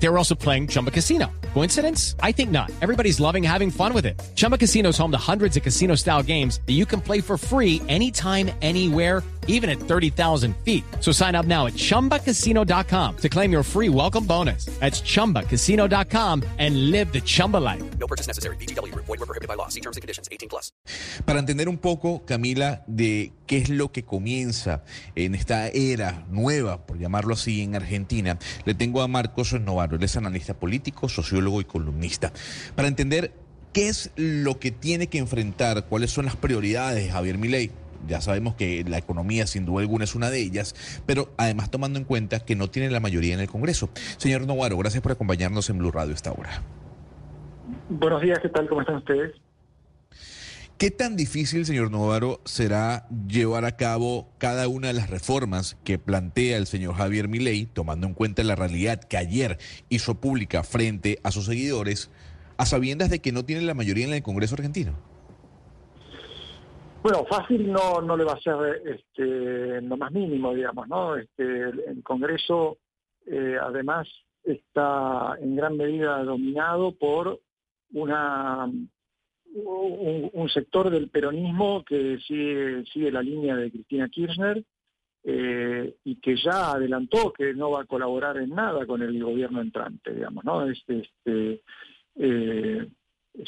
They were also playing Chumba Casino. Coincidence? I think not. Everybody's loving having fun with it. Chumba Casino is home to hundreds of casino style games that you can play for free anytime, anywhere, even at 30,000 feet. So sign up now at chumbacasino.com to claim your free welcome bonus. That's chumbacasino.com and live the Chumba life. No purchase necessary. BGW. Void were prohibited by law. See terms and conditions. 18 plus. Para entender un poco, Camila, de qué es lo que comienza en esta era nueva, por llamarlo así, en Argentina, le tengo a Marcos Novaro. Él es analista político, sociólogo y columnista. Para entender qué es lo que tiene que enfrentar, cuáles son las prioridades de Javier Milei. Ya sabemos que la economía sin duda alguna es una de ellas, pero además tomando en cuenta que no tiene la mayoría en el Congreso. Señor Novaro, gracias por acompañarnos en Blue Radio esta hora. Buenos días, ¿qué tal? ¿Cómo están ustedes? ¿Qué tan difícil, señor Novaro, será llevar a cabo cada una de las reformas que plantea el señor Javier Milei, tomando en cuenta la realidad que ayer hizo pública frente a sus seguidores, a sabiendas de que no tiene la mayoría en el Congreso argentino? Bueno, fácil no, no le va a ser este, lo más mínimo, digamos, ¿no? Este, el Congreso, eh, además, está en gran medida dominado por una un, sector del peronismo que sigue, sigue la línea de Cristina Kirchner eh, y que ya adelantó que no va a colaborar en nada con el gobierno entrante, digamos, ¿no? Este, eh,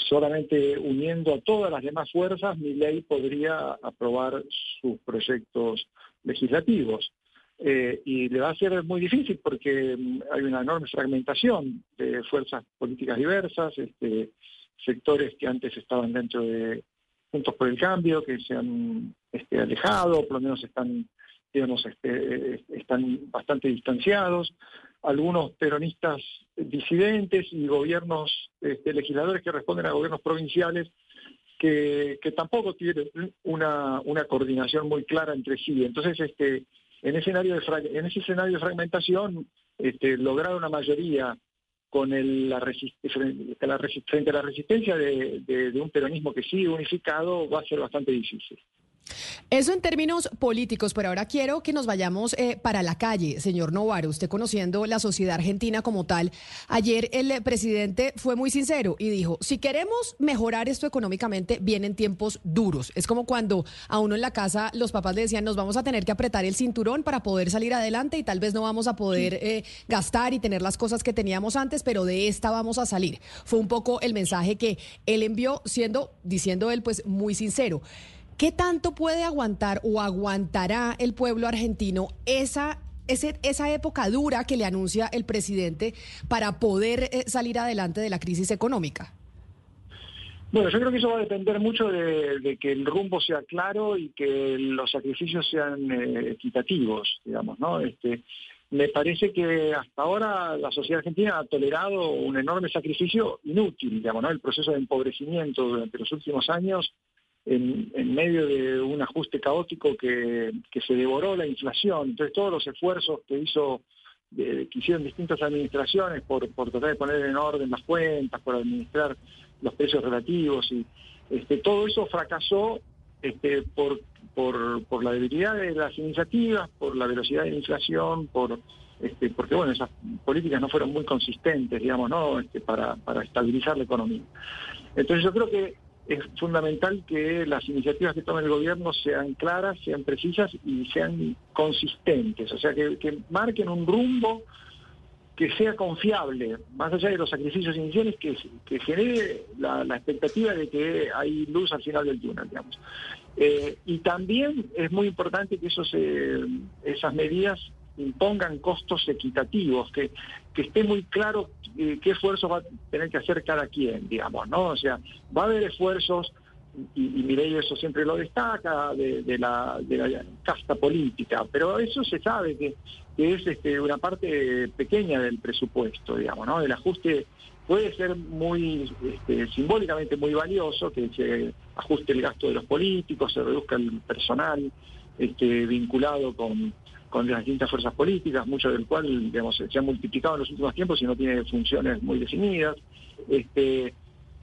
solamente uniendo a todas las demás fuerzas, mi ley podría aprobar sus proyectos legislativos. Eh, y le va a ser muy difícil porque mm, hay una enorme fragmentación de fuerzas políticas diversas, este, sectores que antes estaban dentro de Juntos por el Cambio, que se han este, alejado, por lo menos están, digamos, este, están bastante distanciados algunos peronistas disidentes y gobiernos este, legisladores que responden a gobiernos provinciales que, tampoco tienen una, una, coordinación muy clara entre sí. Entonces, este, en, escenario de, en ese escenario de fragmentación, este, lograr una mayoría con el, la, frente, la, a la resistencia de, de un peronismo que sigue unificado va a ser bastante difícil. Eso en términos políticos, pero ahora quiero que nos vayamos eh, para la calle, señor Novaro, usted conociendo la sociedad argentina como tal. Ayer el presidente fue muy sincero y dijo, si queremos mejorar esto económicamente, vienen tiempos duros. Es como cuando a uno en la casa los papás le decían, nos vamos a tener que apretar el cinturón para poder salir adelante y tal vez no vamos a poder eh, gastar y tener las cosas que teníamos antes, pero de esta vamos a salir. Fue un poco el mensaje que él envió, siendo, diciendo él, pues muy sincero. ¿Qué tanto puede aguantar o aguantará el pueblo argentino esa esa época dura que le anuncia el presidente para poder eh, salir adelante de la crisis económica? Bueno, yo creo que eso va a depender mucho de, que el rumbo sea claro y que los sacrificios sean eh, equitativos, digamos, ¿no? Este, me parece que hasta ahora la sociedad argentina ha tolerado un enorme sacrificio inútil, digamos, ¿no? El proceso de empobrecimiento durante los últimos años en, medio de un ajuste caótico que, se devoró la inflación. Entonces todos los esfuerzos que hizo que hicieron distintas administraciones por, por tratar de poner en orden las cuentas, por administrar los precios relativos y este, todo eso fracasó este, por, por, por la debilidad de las iniciativas, por la velocidad de la inflación, por este, porque bueno, esas políticas no fueron muy consistentes, digamos, ¿no? Este, para, para estabilizar la economía. Entonces yo creo que es fundamental que las iniciativas que tome el gobierno sean claras, sean precisas y sean consistentes, o sea, que, marquen un rumbo que sea confiable, más allá de los sacrificios iniciales, que, genere la, expectativa de que hay luz al final del túnel, digamos. Eh, y también es muy importante que esos, esas medidas impongan costos equitativos, que, que esté muy claro eh, qué esfuerzos va a tener que hacer cada quien, digamos, ¿no? O sea, va a haber esfuerzos, y, y eso siempre lo destaca, de, la, de la casta política, pero eso se sabe que, es este, una parte pequeña del presupuesto, digamos, ¿no? El ajuste puede ser muy este, simbólicamente muy valioso, que se ajuste el gasto de los políticos, se reduzca el personal este, vinculado con con las distintas fuerzas políticas, mucho del cual digamos, se ha multiplicado en los últimos tiempos y no tiene funciones muy definidas, este,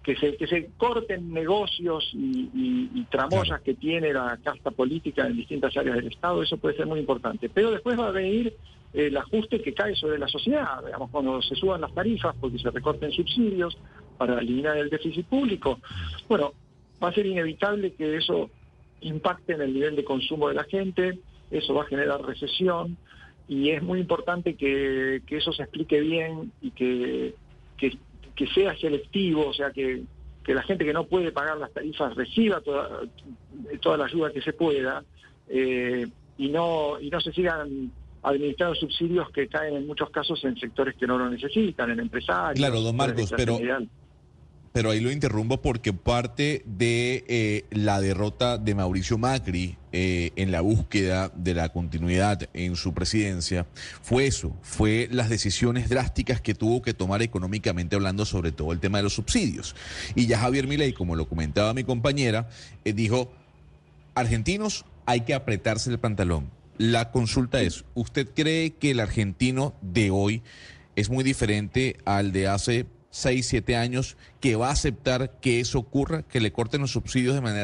que se, que se corten negocios y, y, y tramoyas que tiene la casta política en distintas áreas del Estado, eso puede ser muy importante. Pero después va a venir el ajuste que cae sobre la sociedad, digamos, cuando se suban las tarifas porque se recorten subsidios para eliminar el déficit público. Bueno, va a ser inevitable que eso impacte en el nivel de consumo de la gente, eso va a generar recesión y es muy importante que, que eso se explique bien y que, que, que sea selectivo, o sea, que, que la gente que no puede pagar las tarifas reciba toda, toda la ayuda que se pueda eh, y, no, y no se sigan administrando subsidios que caen en muchos casos en sectores que no lo necesitan, en empresarios. Claro, don Marcos, pero pero ahí lo interrumpo porque parte de eh, la derrota de Mauricio Macri eh, en la búsqueda de la continuidad en su presidencia fue eso, fue las decisiones drásticas que tuvo que tomar económicamente hablando sobre todo el tema de los subsidios. Y ya Javier Milei, como lo comentaba mi compañera, eh, dijo, argentinos hay que apretarse el pantalón. La consulta es, ¿usted cree que el argentino de hoy es muy diferente al de hace 6, 7 años que va a aceptar que eso ocurra, que le corten los subsidios de manera...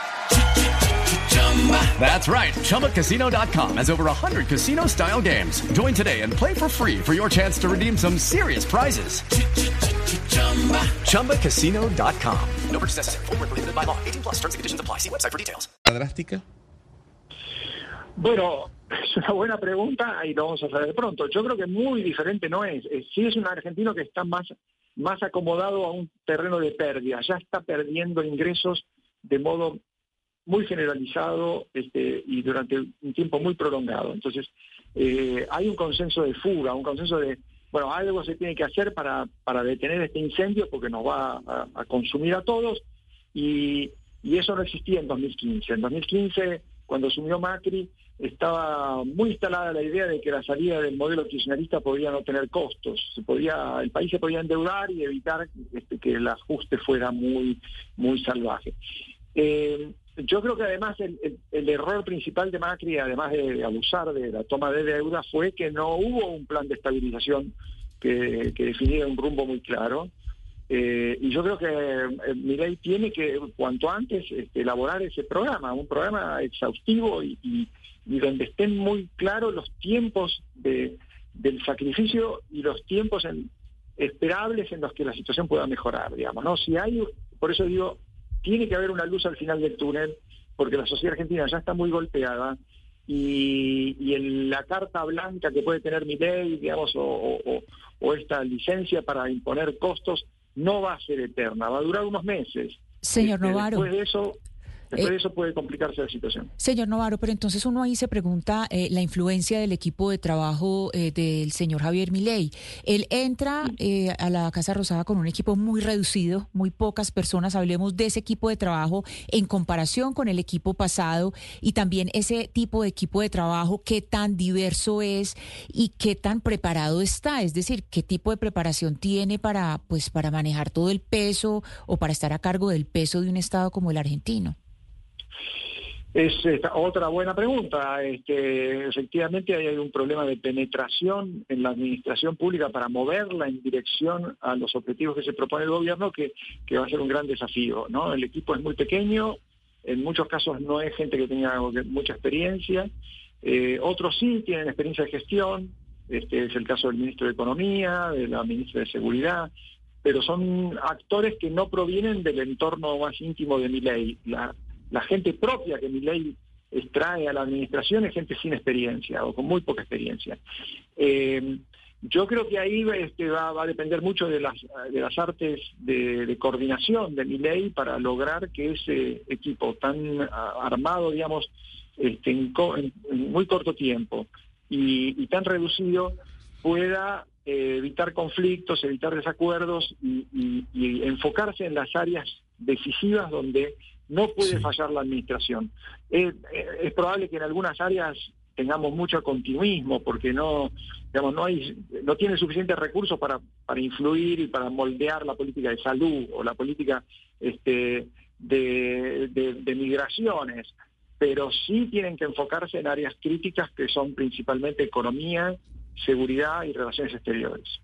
That's right. ChumbaCasino.com has over 100 casino style games. Join today and play for free for your chance to redeem some serious prizes. ChumbaCasino.com. No purchase necessary. Void where prohibited by law. 18 plus terms and conditions apply. See website for details. drástica? Bueno, es una buena pregunta y lo vamos a saber pronto. Yo creo que muy diferente no es. Eh, Sí es un argentino que está más, más acomodado a un terreno de pérdida. Ya está perdiendo ingresos de modo muy generalizado este, y durante un tiempo muy prolongado. Entonces, eh, hay un consenso de fuga, un consenso de, bueno, algo se tiene que hacer para, para detener este incendio porque nos va a, consumir a todos y, y eso no existía en 2015. En 2015, cuando asumió Macri, estaba muy instalada la idea de que la salida del modelo kirchnerista podía no tener costos. Se podía, el país se podía endeudar y evitar este, que el ajuste fuera muy, muy salvaje. Eh, yo creo que además el, el- error principal de Macri, además de abusar de la toma de deuda, fue que no hubo un plan de estabilización que, que definiera un rumbo muy claro. Eh, y yo creo que eh, Milei tiene que, cuanto antes, este, elaborar ese programa, un programa exhaustivo y, y- donde estén muy claros los tiempos de, del sacrificio y los tiempos esperables en los que la situación pueda mejorar, digamos, ¿no? Si hay, por eso digo, tiene que haber una luz al final del túnel, porque la sociedad argentina ya está muy golpeada y, y en la carta blanca que puede tener mi ley, digamos, o, o- o- esta licencia para imponer costos, no va a ser eterna, va a durar unos meses. Señor Este, Novaro. Después de eso, después Eh, de eso puede complicarse la situación. Señor Novaro, pero entonces uno ahí se pregunta eh, la influencia del equipo de trabajo eh, del señor Javier Milei. Él entra eh, a la Casa Rosada con un equipo muy reducido, muy pocas personas. Hablemos de ese equipo de trabajo en comparación con el equipo pasado y también ese tipo de equipo de trabajo, qué tan diverso es y qué tan preparado está. Es decir, qué tipo de preparación tiene para, pues, para manejar todo el peso o para estar a cargo del peso de un Estado como el argentino. Es otra buena pregunta. Este, efectivamente hay un problema de penetración en la administración pública para moverla en dirección a los objetivos que se propone el gobierno, que, que va a ser un gran desafío. ¿no? El equipo es muy pequeño, en muchos casos no es gente que tenga mucha experiencia, eh, otros sí tienen experiencia de gestión, este es el caso del ministro de Economía, de la ministra de Seguridad, pero son actores que no provienen del entorno más íntimo de mi ley. La, la gente propia que mi ley extrae a la administración es gente sin experiencia o con muy poca experiencia. Eh, yo creo que ahí este, va, va a depender mucho de las, de las artes de, coordinación de mi ley para lograr que ese equipo tan ah, armado, digamos, este, en, muy corto tiempo y, tan reducido pueda eh, evitar conflictos, evitar desacuerdos y enfocarse en las áreas decisivas donde no puede Sí. fallar la administración. Eh, eh, es probable que en algunas áreas tengamos mucho continuismo, porque no, digamos, no hay, no tiene suficientes recursos para, para influir y para moldear la política de salud o la política este, de, de, de migraciones, pero sí tienen que enfocarse en áreas críticas que son principalmente economía, seguridad y relaciones exteriores.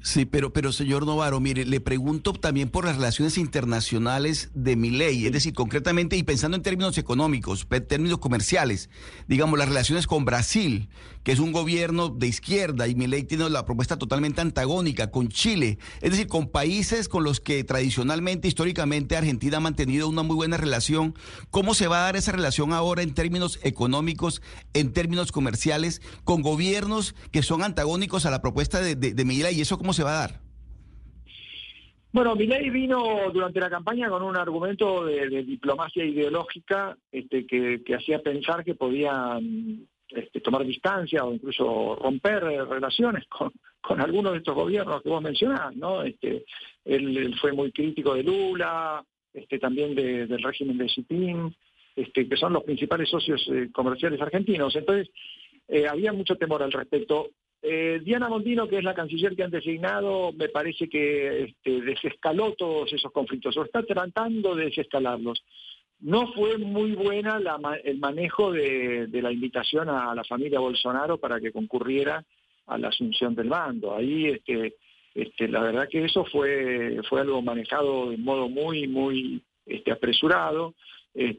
Sí, pero, pero señor Novaro, mire, le pregunto también por las relaciones internacionales de mi ley, es decir, concretamente y pensando en términos económicos, en términos comerciales, digamos, las relaciones con Brasil, que es un gobierno de izquierda y mi ley tiene la propuesta totalmente antagónica, con Chile, es decir, con países con los que tradicionalmente, históricamente, Argentina ha mantenido una muy buena relación. ¿Cómo se va a dar esa relación ahora en términos económicos, en términos comerciales, con gobiernos que son antagónicos a la propuesta de, de, de mi ley? ¿Y eso cómo se va a dar? Bueno, Milei vino durante la campaña con un argumento de, diplomacia ideológica este, que, hacía pensar que podían este, tomar distancia o incluso romper relaciones con, algunos de estos gobiernos que vos mencionás, ¿no? Este, él, fue muy crítico de Lula, este, también de, del régimen de este, que son los principales socios eh, comerciales argentinos. Entonces, eh, había mucho temor al respecto. Eh, Diana Mondino, que es la canciller que han designado, me parece que este, desescaló todos esos conflictos, o está tratando de desescalarlos. No fue muy buena el manejo de, la invitación a la familia Bolsonaro para que concurriera a la asunción del mando. Ahí, este, este, la verdad que eso fue, algo manejado de modo muy, muy este, apresurado.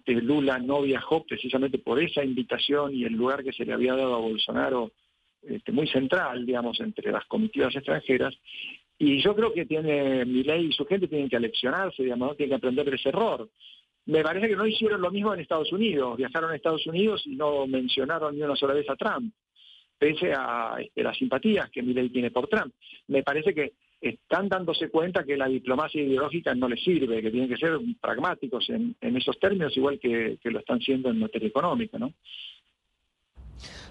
Lula no viajó precisamente por esa invitación y el lugar que se le había dado a Bolsonaro este, muy central, digamos, entre las comitivas extranjeras. Y yo creo que tiene mi ley y su gente tienen que aleccionarse, digamos, tienen que aprender de ese error. Me parece que no hicieron lo mismo en Estados Unidos. Viajaron a Estados Unidos y no mencionaron ni una sola vez a Trump, pese a este, las simpatías que mi ley tiene por Trump. Me parece que están dándose cuenta que la diplomacia ideológica no les sirve, que tienen que ser pragmáticos en, en esos términos, igual que, que, lo están siendo en materia económica, ¿no?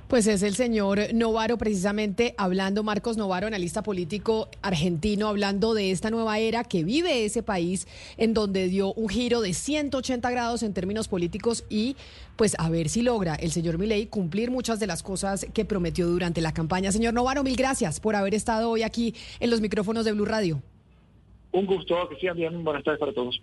Pues es el señor Novaro, precisamente hablando, Marcos Novaro, analista político argentino, hablando de esta nueva era que vive ese país, en donde dio un giro de 180 grados en términos políticos y pues a ver si logra el señor Milei cumplir muchas de las cosas que prometió durante la campaña. Señor Novaro, mil gracias por haber estado hoy aquí en los micrófonos de Blue Radio. Un gusto, que sigan bien, buenas tardes para todos.